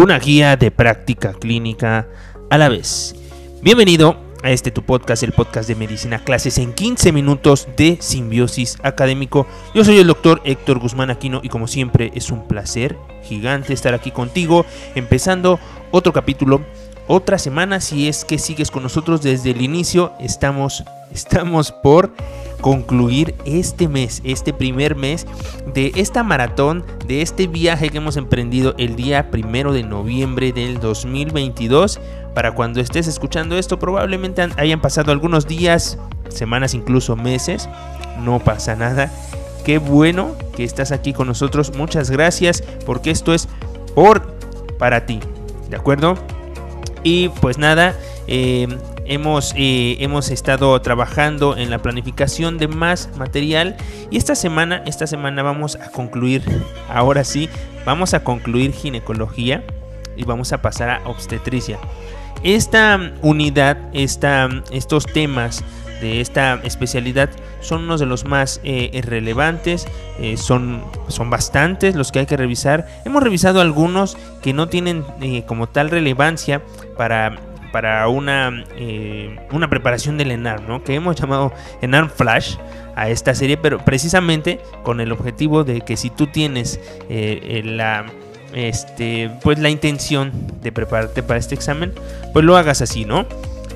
una guía de práctica clínica a la vez. Bienvenido a este tu podcast, el podcast de medicina clases en 15 minutos de simbiosis académico. Yo soy el doctor Héctor Guzmán Aquino y como siempre es un placer gigante estar aquí contigo, empezando otro capítulo, otra semana si es que sigues con nosotros desde el inicio. Estamos, estamos por concluir este mes, este primer mes de esta maratón, de este viaje que hemos emprendido el día primero de noviembre del 2022. Para cuando estés escuchando esto, probablemente hayan pasado algunos días, semanas, incluso meses. No pasa nada. Qué bueno que estás aquí con nosotros. Muchas gracias porque esto es por para ti. ¿De acuerdo? Y pues nada, eh, hemos, eh, hemos estado trabajando en la planificación de más material y esta semana, esta semana vamos a concluir, ahora sí, vamos a concluir ginecología y vamos a pasar a obstetricia. Esta unidad, esta, estos temas de esta especialidad son unos de los más eh, relevantes, eh, son, son bastantes los que hay que revisar. Hemos revisado algunos que no tienen como tal relevancia para para una, eh, una preparación del ENARM, ¿no? que hemos llamado ENARM Flash a esta serie, pero precisamente con el objetivo de que si tú tienes eh, la, este, pues la intención de prepararte para este examen, pues lo hagas así, ¿no?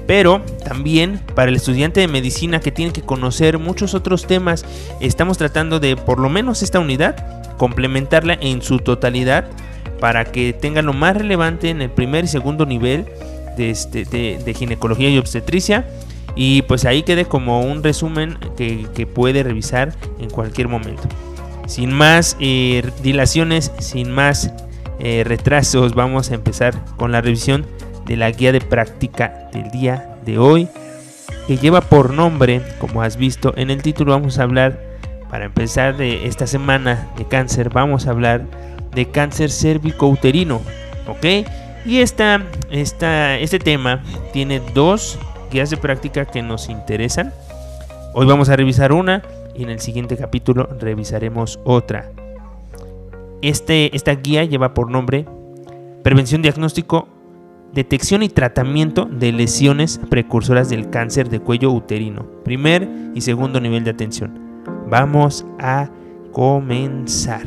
Pero también para el estudiante de medicina que tiene que conocer muchos otros temas, estamos tratando de por lo menos esta unidad complementarla en su totalidad para que tenga lo más relevante en el primer y segundo nivel de, este, de, ginecología y obstetricia. Y pues ahí quede como un resumen que, puede revisar en cualquier momento. Sin más eh, dilaciones, sin más eh, retrasos, vamos a empezar con la revisión de la guía de práctica del día de hoy. Que lleva por nombre, como has visto en el título, vamos a hablar, para empezar de esta semana de cáncer, vamos a hablar de cáncer cérvico-uterino. ¿Ok? Y esta, esta, este tema tiene dos guías de práctica que nos interesan. Hoy vamos a revisar una y en el siguiente capítulo revisaremos otra. Este, esta guía lleva por nombre Prevención, Diagnóstico, Detección y Tratamiento de lesiones precursoras del cáncer de cuello uterino. Primer y segundo nivel de atención. Vamos a comenzar.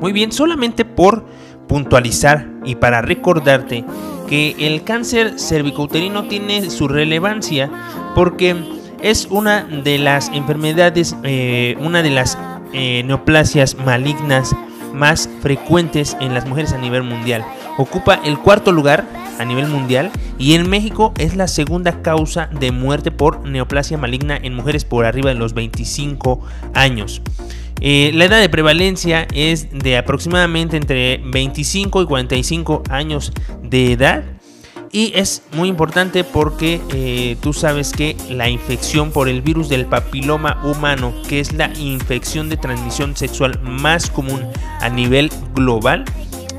Muy bien, solamente por puntualizar y para recordarte que el cáncer cervicouterino tiene su relevancia porque es una de las enfermedades, eh, una de las eh, neoplasias malignas más frecuentes en las mujeres a nivel mundial. Ocupa el cuarto lugar a nivel mundial y en México es la segunda causa de muerte por neoplasia maligna en mujeres por arriba de los 25 años. Eh, la edad de prevalencia es de aproximadamente entre 25 y 45 años de edad. Y es muy importante porque eh, tú sabes que la infección por el virus del papiloma humano, que es la infección de transmisión sexual más común a nivel global,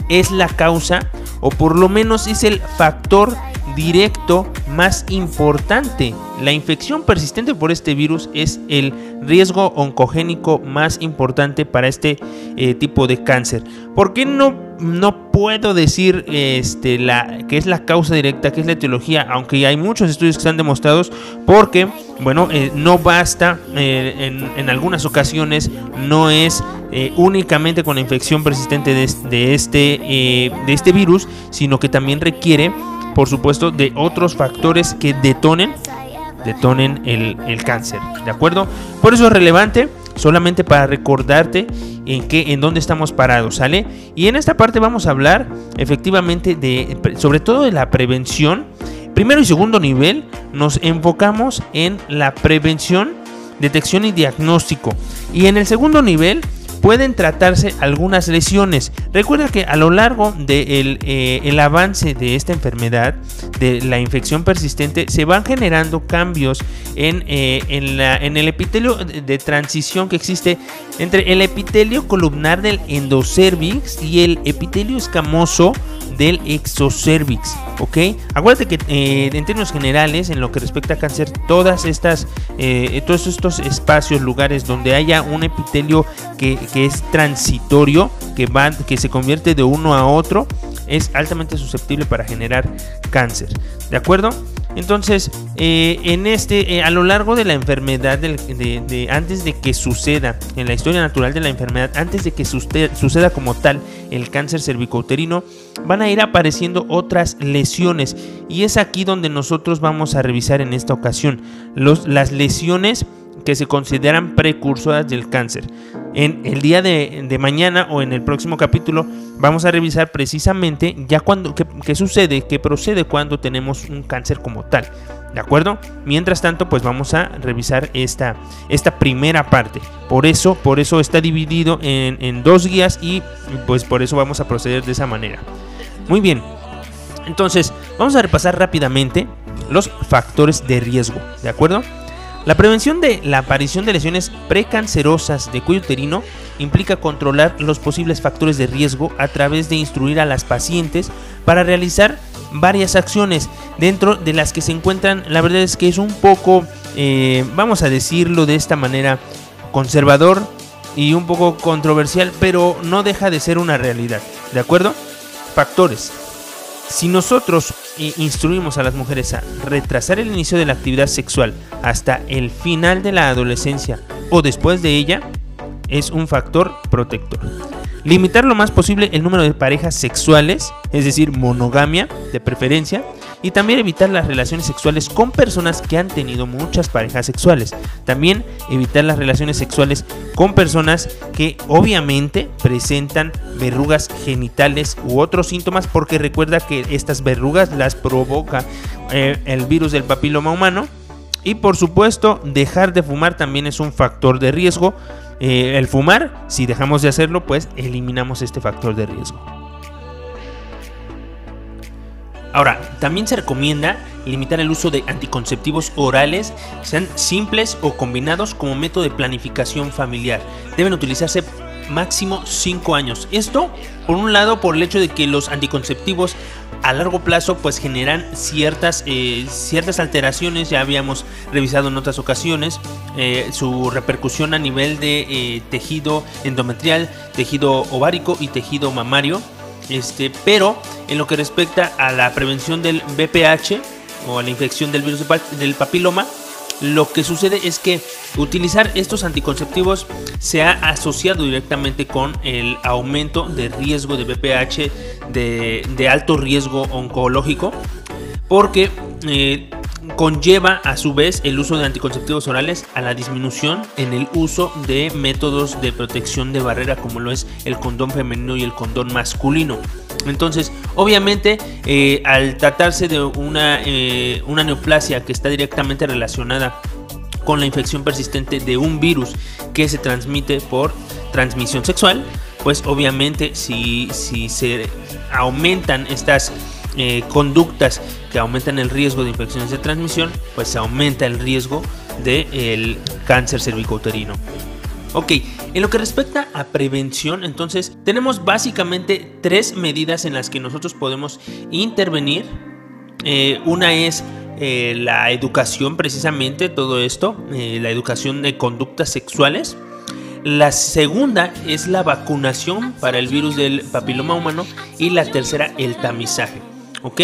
es la causa o por lo menos es el factor directo más importante. La infección persistente por este virus es el riesgo oncogénico más importante para este eh, tipo de cáncer. ¿Por qué no, no puedo decir este, la, que es la causa directa, que es la etiología? Aunque hay muchos estudios que están demostrados, porque, bueno, eh, no basta eh, en, algunas ocasiones, no es únicamente con la infección persistente de, este, de este virus, sino que también requiere por supuesto, de otros factores que detonen, detonen el, cáncer. ¿De acuerdo? Por eso es relevante, solamente para recordarte en qué, en dónde estamos parados, ¿sale? Y en esta parte vamos a hablar efectivamente de, sobre todo de la prevención. Primero y segundo nivel, nos enfocamos en la prevención, detección y diagnóstico. Y en el segundo nivel, pueden tratarse algunas lesiones. Recuerda que a lo largo del de eh, el avance de esta enfermedad, de la infección persistente, se van generando cambios en, eh, en, la, en el epitelio de transición que existe entre el epitelio columnar del endocervix y el epitelio escamoso del exocervix, ¿ok? Acuérdate que eh, en términos generales, en lo que respecta a cáncer, todas estas, eh, todos estos espacios, lugares donde haya un epitelio que, es transitorio, que, va, que se convierte de uno a otro, es altamente susceptible para generar cáncer. ¿De acuerdo? Entonces, eh, en este, eh, a lo largo de la enfermedad, antes de que suceda, en la historia natural de la enfermedad, antes de que suceda como tal el cáncer cervicouterino, van a ir apareciendo otras lesiones. Y es aquí donde nosotros vamos a revisar en esta ocasión las lesiones que se consideran precursoras del cáncer. En el día de, mañana o en el próximo capítulo vamos a revisar precisamente ya cuando qué, sucede, qué procede cuando tenemos un cáncer como tal. ¿De acuerdo? Mientras tanto, pues vamos a revisar esta, esta primera parte. Por eso, por eso está dividido en, en dos guías y pues por eso vamos a proceder de esa manera. Muy bien. Entonces, vamos a repasar rápidamente los factores de riesgo. ¿De acuerdo? La prevención de la aparición de lesiones precancerosas de cuello uterino implica controlar los posibles factores de riesgo a través de instruir a las pacientes para realizar varias acciones dentro de las que se encuentran, la verdad es que es un poco, eh, vamos a decirlo de esta manera, conservador y un poco controversial, pero no deja de ser una realidad, ¿de acuerdo? Factores. Si nosotros instruimos a las mujeres a retrasar el inicio de la actividad sexual hasta el final de la adolescencia o después de ella, es un factor protector. Limitar lo más posible el número de parejas sexuales, es decir, monogamia de preferencia, y también evitar las relaciones sexuales con personas que han tenido muchas parejas sexuales. También evitar las relaciones sexuales con personas que obviamente presentan verrugas genitales u otros síntomas porque recuerda que estas verrugas las provoca eh, el virus del papiloma humano. Y por supuesto, dejar de fumar también es un factor de riesgo. Eh, el fumar, si dejamos de hacerlo, pues eliminamos este factor de riesgo. Ahora, también se recomienda limitar el uso de anticonceptivos orales, sean simples o combinados como método de planificación familiar. Deben utilizarse máximo 5 años. Esto, por un lado, por el hecho de que los anticonceptivos a largo plazo pues generan ciertas, eh, ciertas alteraciones, ya habíamos revisado en otras ocasiones, eh, su repercusión a nivel de eh, tejido endometrial, tejido ovárico y tejido mamario. Este, pero en lo que respecta a la prevención del BPH o a la infección del virus del papiloma, lo que sucede es que utilizar estos anticonceptivos se ha asociado directamente con el aumento de riesgo de BPH de, alto riesgo oncológico porque eh, conlleva a su vez el uso de anticonceptivos orales a la disminución en el uso de métodos de protección de barrera como lo es el condón femenino y el condón masculino. Entonces, obviamente, eh, al tratarse de una, eh, una neoplasia que está directamente relacionada con la infección persistente de un virus que se transmite por transmisión sexual, pues obviamente si, si se aumentan estas eh, conductas que aumentan el riesgo de infecciones de transmisión, pues se aumenta el riesgo del el cáncer cervicouterino. Ok, en lo que respecta a prevención, entonces tenemos básicamente tres medidas en las que nosotros podemos intervenir. Eh, una es eh, la educación, precisamente todo esto, la educación de conductas sexuales. La segunda es la vacunación para el virus del papiloma humano y la tercera el tamizaje. ¿ok?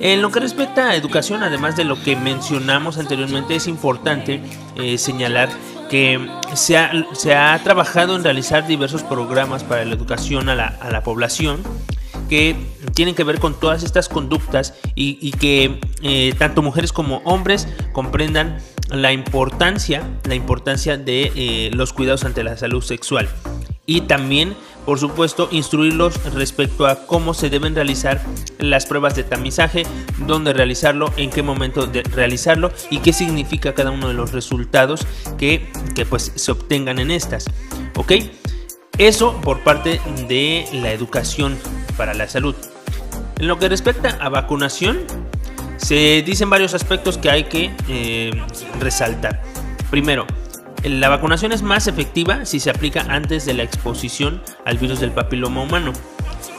En lo que respecta a educación, además de lo que mencionamos anteriormente, es importante eh, señalar que se ha, trabajado en realizar diversos programas para la educación a la, población que tienen que ver con todas estas conductas y, que eh, tanto mujeres como hombres comprendan la importancia, la importancia de eh, los cuidados ante la salud sexual y también por supuesto, instruirlos respecto a cómo se deben realizar las pruebas de tamizaje, dónde realizarlo, en qué momento de realizarlo y qué significa cada uno de los resultados que, pues se obtengan en estas. ¿Ok? Eso por parte de la educación para la salud. En lo que respecta a vacunación, se dicen varios aspectos que hay que eh, resaltar. Primero, la vacunación es más efectiva si se aplica antes de la exposición al virus del papiloma humano.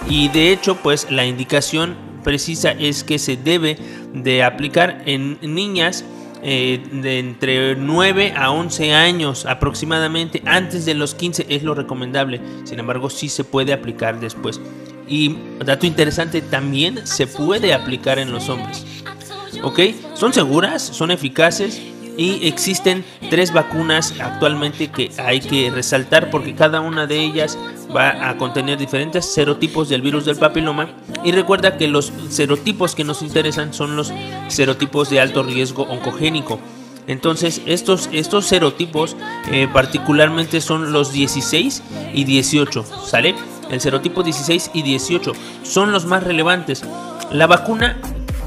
Y de hecho, pues la indicación precisa es que se debe de aplicar en niñas eh, de entre 9 a 11 años aproximadamente, antes de los 15 es lo recomendable, sin embargo sí se puede aplicar después. Y dato interesante, también se puede aplicar en los hombres. ¿Ok? Son seguras, son eficaces y existen tres vacunas actualmente que hay que resaltar porque cada una de ellas va a contener diferentes serotipos del virus del papiloma y recuerda que los serotipos que nos interesan son los serotipos de alto riesgo oncogénico. Entonces estos, estos serotipos eh, particularmente son los 16 y 18, ¿sale? El serotipo 16 y 18 son los más relevantes. La vacuna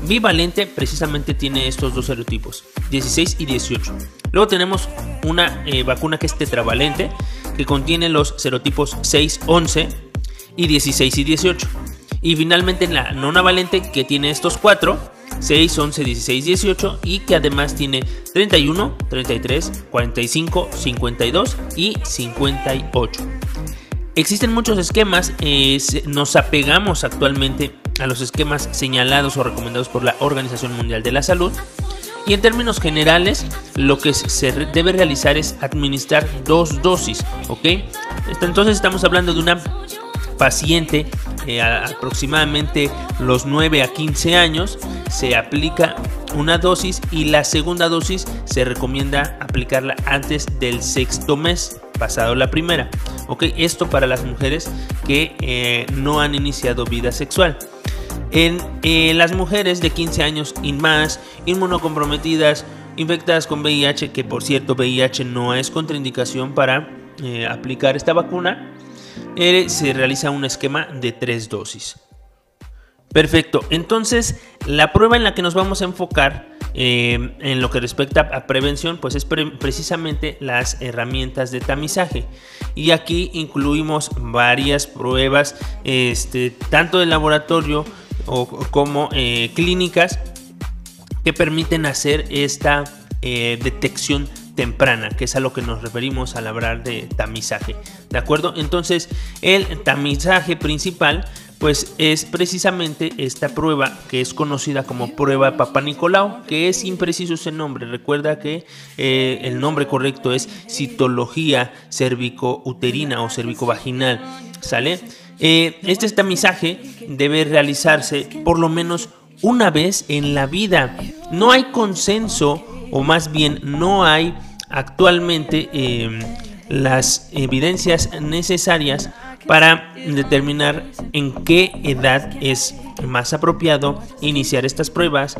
bivalente precisamente tiene estos dos serotipos, 16 y 18. Luego tenemos una eh, vacuna que es tetravalente, que contiene los serotipos 6, 11 y 16 y 18. Y finalmente la nonavalente que tiene estos cuatro, 6, 11, 16, 18 y que además tiene 31, 33, 45, 52 y 58. Existen muchos esquemas, eh, nos apegamos actualmente a los esquemas señalados o recomendados por la Organización Mundial de la Salud. Y en términos generales, lo que se debe realizar es administrar dos dosis, ¿ok? Entonces estamos hablando de una paciente eh, aproximadamente los 9 a 15 años, se aplica una dosis y la segunda dosis se recomienda aplicarla antes del sexto mes pasado la primera. Ok, esto para las mujeres que eh, no han iniciado vida sexual. En eh, las mujeres de 15 años y más, inmunocomprometidas, infectadas con VIH, que por cierto VIH no es contraindicación para eh, aplicar esta vacuna, se realiza un esquema de tres dosis. Perfecto, entonces la prueba en la que nos vamos a enfocar eh, en lo que respecta a prevención, pues es precisamente las herramientas de tamizaje. Y aquí incluimos varias pruebas, este, tanto de laboratorio o, como eh, clínicas, que permiten hacer esta eh, detección temprana, que es a lo que nos referimos al hablar de tamizaje. ¿De acuerdo? Entonces, el tamizaje principal pues es precisamente esta prueba que es conocida como prueba Papa Nicolau, que es impreciso ese nombre. Recuerda que eh, el nombre correcto es citología cervico-uterina o cervico-vaginal. ¿Sale? Eh, este tamizaje debe realizarse por lo menos una vez en la vida. No hay consenso, o más bien no hay actualmente em, las evidencias necesarias para determinar en qué edad es más apropiado iniciar estas pruebas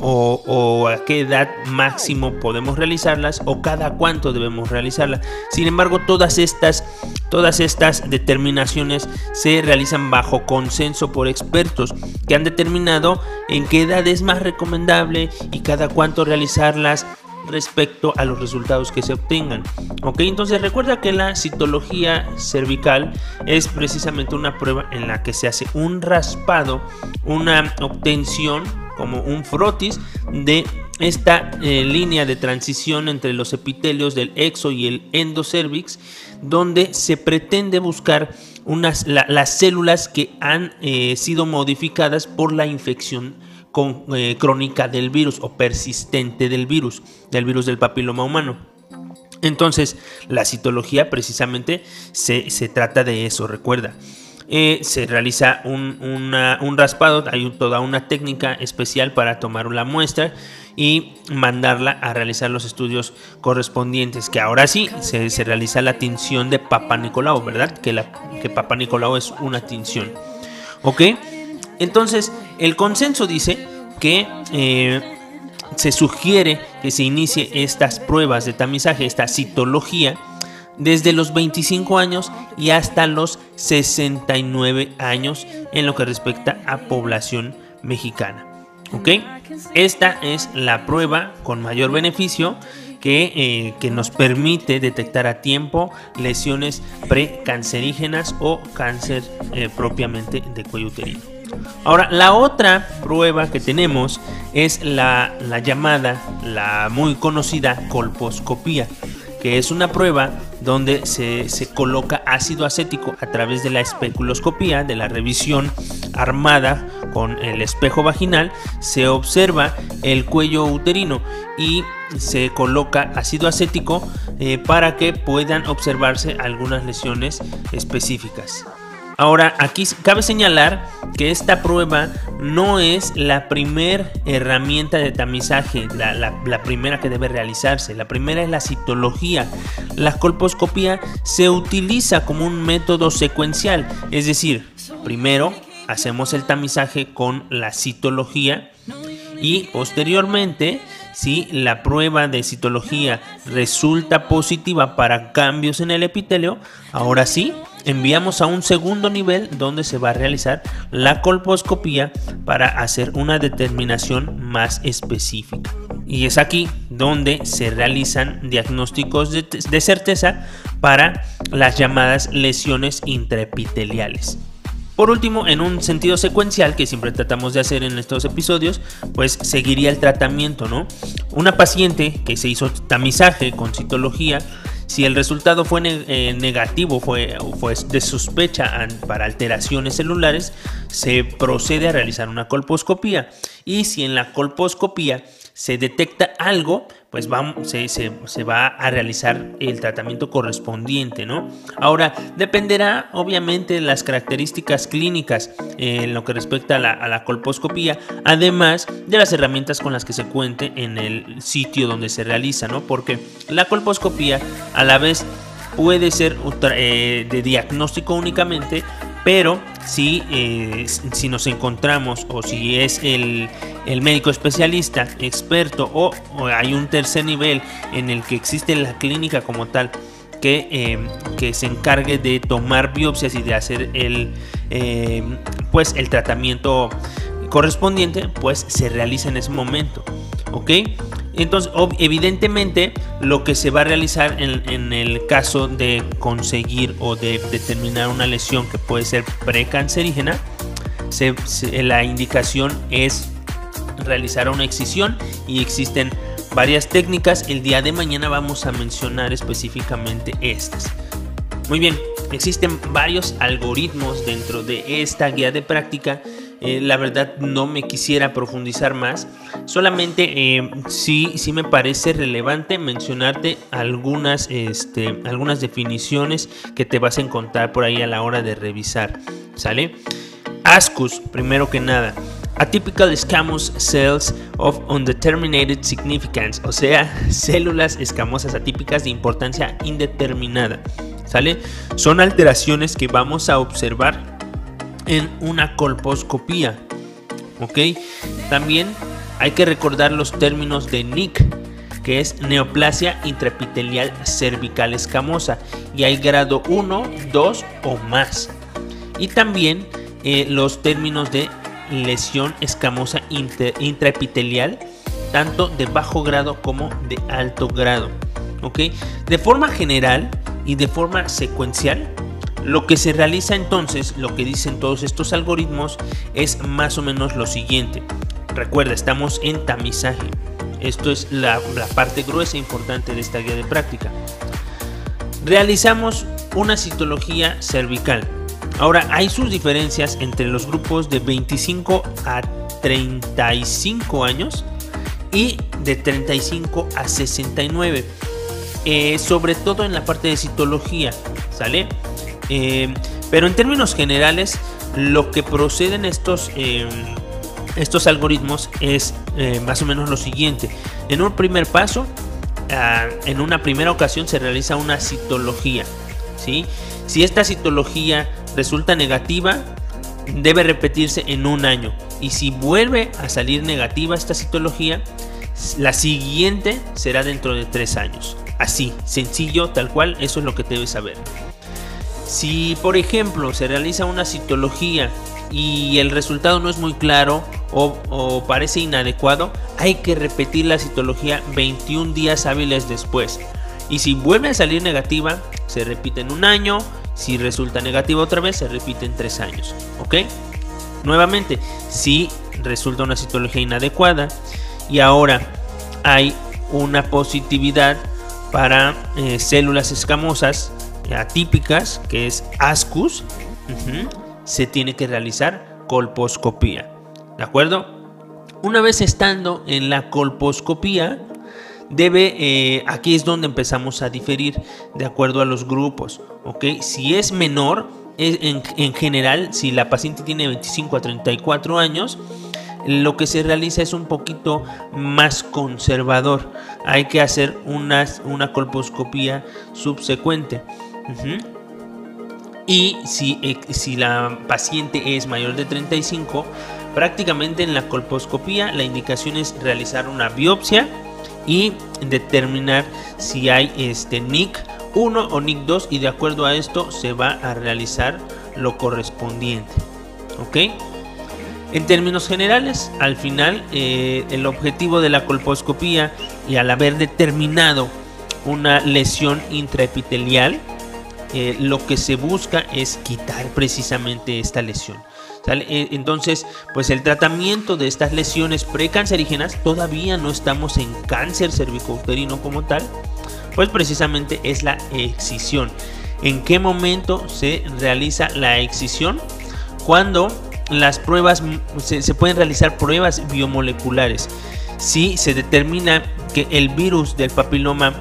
o, a qué edad máximo podemos realizarlas o cada cuánto debemos realizarlas. Sin embargo, todas estas, todas estas determinaciones se realizan bajo consenso por expertos que han determinado en qué edad es más recomendable y cada cuánto realizarlas respecto a los resultados que se obtengan. Ok, entonces recuerda que la citología cervical es precisamente una prueba en la que se hace un raspado, una obtención como un frotis de esta eh, línea de transición entre los epitelios del exo y el endocervix, donde se pretende buscar unas, las células que han eh, sido modificadas por la infección eh, crónica del virus o persistente del virus, del virus del papiloma humano. Entonces, la citología precisamente se, trata de eso, recuerda. Eh, se realiza un, raspado, hay toda una técnica especial para tomar la muestra y mandarla a realizar los estudios correspondientes, que ahora sí se, realiza la tinción de Papa Nicolau, ¿verdad? Que, la, que Papa Nicolau es una tinción. ¿Ok? Entonces, el consenso dice que eh, se sugiere que se inicie estas pruebas de tamizaje, esta citología, desde los 25 años y hasta los 69 años en lo que respecta a población mexicana. ¿Ok? Esta es la prueba con mayor beneficio que, eh, que, nos permite detectar a tiempo lesiones precancerígenas o cáncer eh, propiamente de cuello uterino. Ahora, la otra prueba que tenemos es la, llamada, la muy conocida colposcopía, que es una prueba donde se, se, coloca ácido acético a través de la especuloscopía, de la revisión armada con el espejo vaginal, se observa el cuello uterino y se coloca ácido acético eh, para que puedan observarse algunas lesiones específicas. Ahora, aquí cabe señalar que esta prueba no es la primera herramienta de tamizaje, la, primera que debe realizarse. La primera es la citología. La colposcopía se utiliza como un método secuencial, es decir, primero hacemos el tamizaje con la citología y posteriormente si la prueba de citología resulta positiva para cambios en el epitelio, ahora sí enviamos a un segundo nivel donde se va a realizar la colposcopía para hacer una determinación más específica. Y es aquí donde se realizan diagnósticos de, certeza para las llamadas lesiones intraepiteliales. Por último, en un sentido secuencial que siempre tratamos de hacer en estos episodios, pues seguiría el tratamiento, ¿no? Una paciente que se hizo tamizaje con citología, si el resultado fue eh, negativo, fue, fue de sospecha para alteraciones celulares, se procede a realizar una colposcopía. Y si en la colposcopía se detecta algo, pues vamos, se, va a realizar el tratamiento correspondiente, ¿no? Ahora, dependerá obviamente de las características clínicas en lo que respecta a la, a la, colposcopía, además de las herramientas con las que se cuente en el sitio donde se realiza, ¿no? Porque la colposcopía a la vez puede ser eh, de diagnóstico únicamente, pero si, eh, si nos encontramos o si es el, médico especialista, experto o, hay un tercer nivel en el que existe la clínica como tal que, em, que se encargue de tomar biopsias y de hacer el, em, pues el tratamiento correspondiente, pues se realiza en ese momento. ¿Ok? Entonces, evidentemente, lo que se va a realizar en, el caso de conseguir o de determinar una lesión que puede ser precancerígena, la indicación es realizar una excisión y existen varias técnicas. El día de mañana vamos a mencionar específicamente estas. Muy bien, existen varios algoritmos dentro de esta guía de práctica eh, la verdad no me quisiera profundizar más. Solamente eh, sí, sí me parece relevante mencionarte algunas, este, algunas definiciones que te vas a encontrar por ahí a la hora de revisar. ¿Sale? ASCUS, primero que nada. Atypical Squamous Cells of Undetermined Significance, o sea, células escamosas atípicas de importancia indeterminada. ¿Sale? Son alteraciones que vamos a observar en una colposcopía. ¿Ok? También hay que recordar los términos de NIC, que es neoplasia intraepitelial cervical escamosa, y hay grado 1, 2 o más. Y también eh, los términos de lesión escamosa intraepitelial, tanto de bajo grado como de alto grado. De forma general y de forma secuencial, lo que se realiza entonces, lo que dicen todos estos algoritmos, es más o menos lo siguiente. Recuerda, estamos en tamizaje. Esto es la, parte gruesa e importante de esta guía de práctica. Realizamos una citología cervical. Ahora, hay sus diferencias entre los grupos de 25 a 35 años y de 35 a 69. Eh, sobre todo en la parte de citología, ¿sale? Eh, pero en términos generales, lo que proceden estos, eh, estos algoritmos es más o menos lo siguiente. En un primer paso, ah, en una primera ocasión se realiza una citología. ¿sí? Si esta citología resulta negativa, debe repetirse en un año. Y si vuelve a salir negativa esta citología, la siguiente será dentro de tres años. Así, sencillo, tal cual, eso es lo que debes saber. Si, por ejemplo, se realiza una citología y el resultado no es muy claro o, parece inadecuado, hay que repetir la citología 21 días hábiles después. Y si vuelve a salir negativa, se repite en un año. Si resulta negativa otra vez, se repite en tres años. ¿Ok? Nuevamente, si resulta una citología inadecuada y ahora hay una positividad para eh, células escamosas atípicas, que es ASCUS, se tiene que realizar colposcopía. ¿De acuerdo? Una vez estando en la colposcopía, debe, eh, aquí es donde empezamos a diferir de acuerdo a los grupos, ¿ok? Si es menor, en, en general, si la paciente tiene 25 a 34 años, lo que se realiza es un poquito más conservador. Hay que hacer una, colposcopía subsecuente. Y si, eh, si la paciente es mayor de 35, prácticamente en la colposcopía la indicación es realizar una biopsia y determinar si hay este NIC 1 o NIC 2 y de acuerdo a esto se va a realizar lo correspondiente. ¿Ok? En términos generales, al final, eh, el objetivo de la colposcopía y al haber determinado una lesión intraepitelial, eh, lo que se busca es quitar precisamente esta lesión. Eh, entonces, pues el tratamiento de estas lesiones precancerígenas, todavía no estamos en cáncer cervicouterino como tal, pues precisamente es la excisión. ¿En qué momento se realiza la excisión? Cuando las pruebas, se, pueden realizar pruebas biomoleculares. Si se determina que el virus del papiloma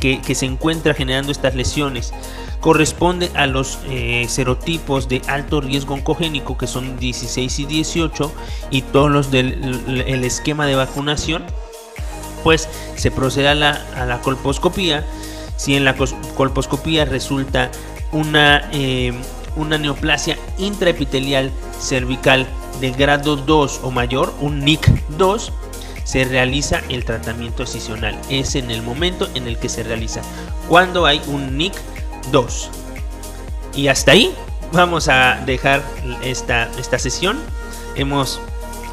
que, se encuentra generando estas lesiones corresponde a los eh, serotipos de alto riesgo oncogénico que son 16 y 18 y todos los del esquema de vacunación, pues se procede a la, a la colposcopía. Si en la colposcopía resulta una, eh, una neoplasia intraepitelial cervical de grado 2 o mayor, un NIC 2, se realiza el tratamiento excisional. Es en el momento en el que se realiza. Cuando hay un NIC 2. Y hasta ahí vamos a dejar esta, esta sesión. Hemos,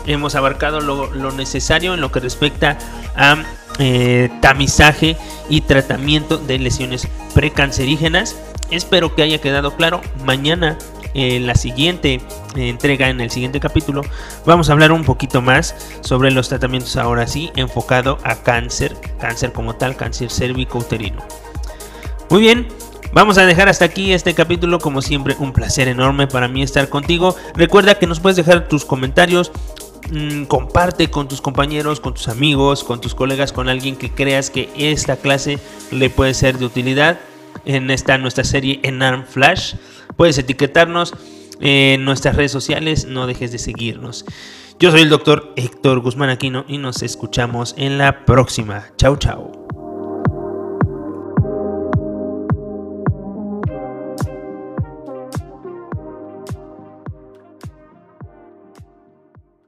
hemos abarcado lo, necesario en lo que respecta a eh, tamizaje y tratamiento de lesiones precancerígenas. Espero que haya quedado claro. Mañana en la siguiente eh, entrega, en el siguiente capítulo, vamos a hablar un poquito más sobre los tratamientos ahora sí enfocado a cáncer, cáncer como tal, cáncer cérvico-uterino. Muy bien, Vamos a dejar hasta aquí este capítulo, como siempre un placer enorme para mí estar contigo. Recuerda que nos puedes dejar tus comentarios, mm, comparte con tus compañeros, con tus amigos, con tus colegas, con alguien que creas que esta clase le puede ser de utilidad en esta nuestra serie en ARM Flash. Puedes etiquetarnos en nuestras redes sociales, no dejes de seguirnos. Yo soy el doctor Héctor Guzmán Aquino y nos escuchamos en la próxima. Chao, chao.